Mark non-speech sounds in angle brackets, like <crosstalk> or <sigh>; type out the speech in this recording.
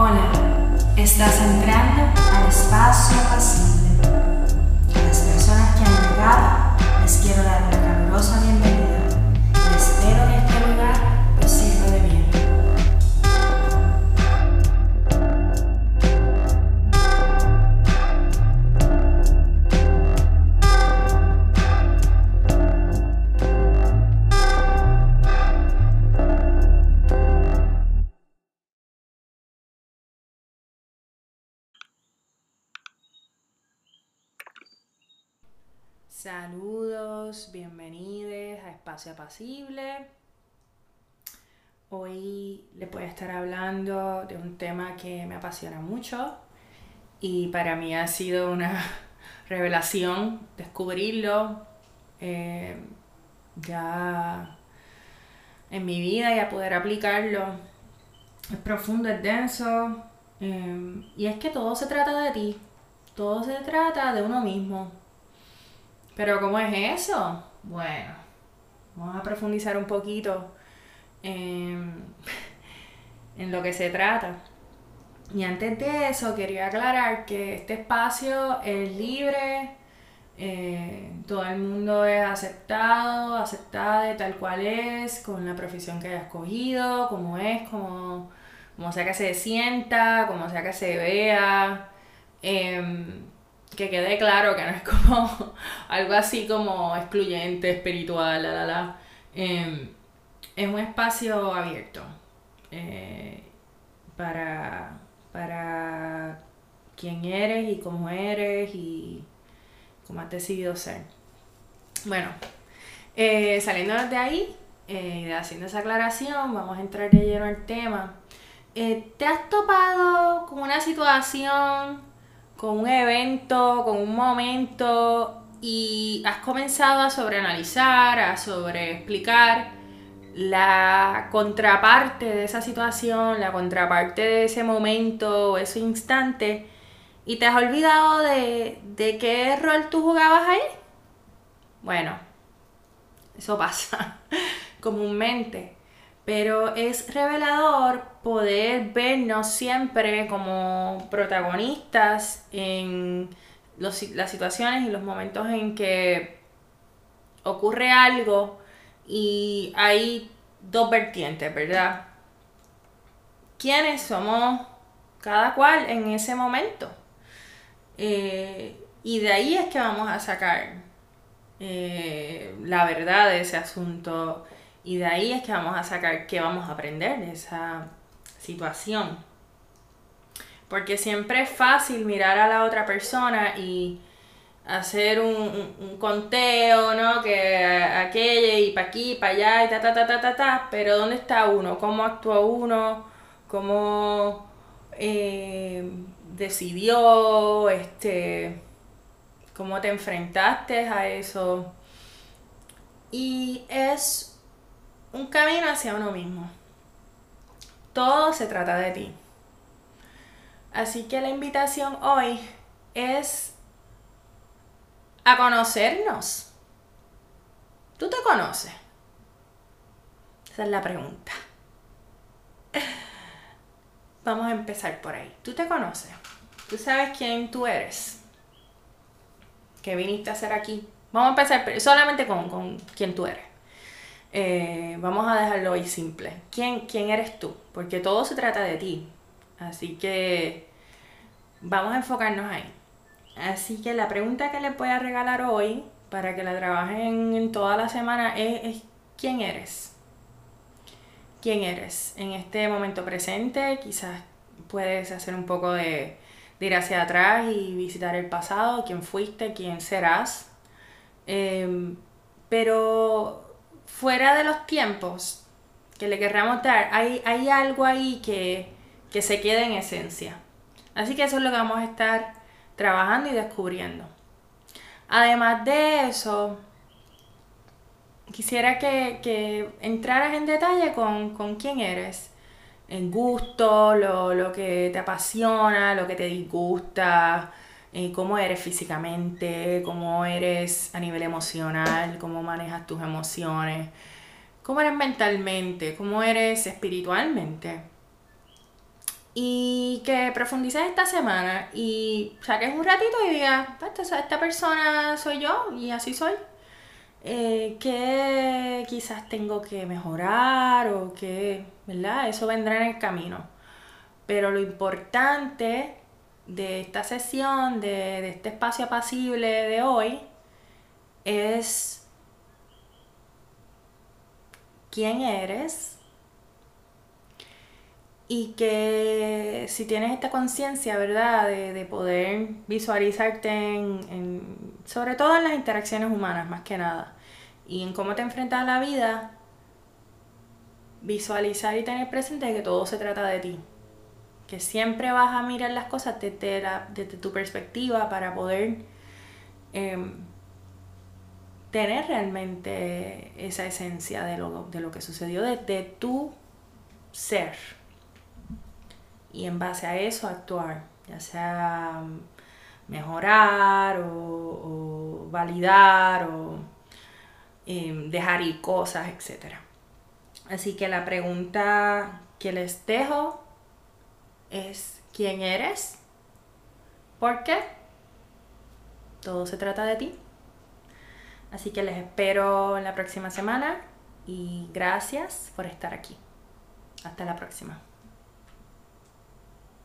Hola, estás entrando al espacio pasible. A las personas que han llegado les quiero dar una calurosa bienvenida Saludos, bienvenidos a Espacio Apacible. Hoy les voy a estar hablando de un tema que me apasiona mucho y para mí ha sido una <laughs> revelación descubrirlo eh, ya en mi vida y a poder aplicarlo. Es profundo, es denso eh, y es que todo se trata de ti, todo se trata de uno mismo. Pero ¿cómo es eso? Bueno, vamos a profundizar un poquito <laughs> en, lo que se trata. Y antes de eso quería aclarar que este espacio es libre, eh, todo el mundo es aceptado, aceptada de tal cual es, con la profesión que haya escogido, como es, como, como sea que se sienta, como sea que se vea. Em, que quede claro que no es como <laughs> algo así como excluyente, espiritual, la, la, la. Eh, es un espacio abierto eh, para, para quién eres y cómo eres y cómo has decidido ser. Bueno, eh, saliendo de ahí, eh, haciendo esa aclaración, vamos a entrar de lleno al tema. ¿Te has topado con una situación con un evento, con un momento y has comenzado a sobreanalizar, a sobreexplicar la contraparte de esa situación, la contraparte de ese momento, ese instante, y te has olvidado de, de qué rol tú jugabas ahí. Bueno, eso pasa <laughs> comúnmente. Pero es revelador poder vernos siempre como protagonistas en las situaciones y los momentos en que ocurre algo y hay dos vertientes, ¿verdad? ¿Quiénes somos cada cual en ese momento? Eh, y de ahí es que vamos a sacar eh, la verdad de ese asunto y de ahí es que vamos a sacar qué vamos a aprender de esa situación. Porque siempre es fácil mirar a la otra persona y hacer un, conteo, ¿no? Que aquella y para aquí, para allá y ta, ta, ta, ta, ta, ta. Pero ¿dónde está uno? ¿Cómo actuó uno? ¿Cómo eh, decidió? Este, ¿Cómo te enfrentaste a eso? Y es un camino hacia uno mismo. Todo se trata de ti. Así que la invitación hoy es a conocernos. ¿Tú te conoces? Esa es la pregunta. <laughs> Vamos a empezar por ahí. ¿Tú te conoces? ¿Tú sabes quién tú eres? ¿Qué viniste a hacer aquí? Vamos a empezar solamente con, con quién tú eres. Eh, vamos a dejarlo hoy simple. ¿Quién, ¿Quién eres tú? Porque todo se trata de ti. Así que vamos a enfocarnos ahí. Así que la pregunta que les voy a regalar hoy, para que la trabajen en toda la semana, es, ¿quién eres? ¿Quién eres? En este momento presente, quizás puedes hacer un poco de, ir hacia atrás y visitar el pasado, quién fuiste, quién serás. Em, pero fuera de los tiempos que le querramos dar, hay, hay algo ahí que, que se queda en esencia. Así que eso es lo que vamos a estar trabajando y descubriendo. Además de eso, quisiera que, que entraras en detalle con, con, quién eres. En gusto, lo, lo, que te apasiona, lo que te disgusta, eh, cómo eres físicamente, cómo eres a nivel emocional, cómo manejas tus emociones, cómo eres mentalmente, cómo eres espiritualmente. y que profundices esta semana y saques un ratito y digas, esta persona soy yo y así soy. Eh, que quizás tengo que mejorar o que, ¿verdad? Eso vendrá en el camino. Pero lo importante de esta sesión, de, de este espacio apacible de hoy, es quién eres, y que si tienes esta conciencia, ¿verdad? De, poder visualizarte en, sobre todo en las interacciones humanas, más que nada, y en cómo te enfrentas a la vida, visualizar y tener presente que todo se trata de ti. Que siempre vas a mirar las cosas desde, tu perspectiva para poder em, tener realmente esa esencia de lo, de lo que sucedió desde tu ser y en base a eso actuar, ya sea mejorar o, validar o em, dejar ir cosas, etc. Así que la pregunta que les dejo es ¿quién eres? ¿Por qué? Todo se trata de ti. Así que les espero en la próxima semana y gracias por estar aquí. Hasta la próxima.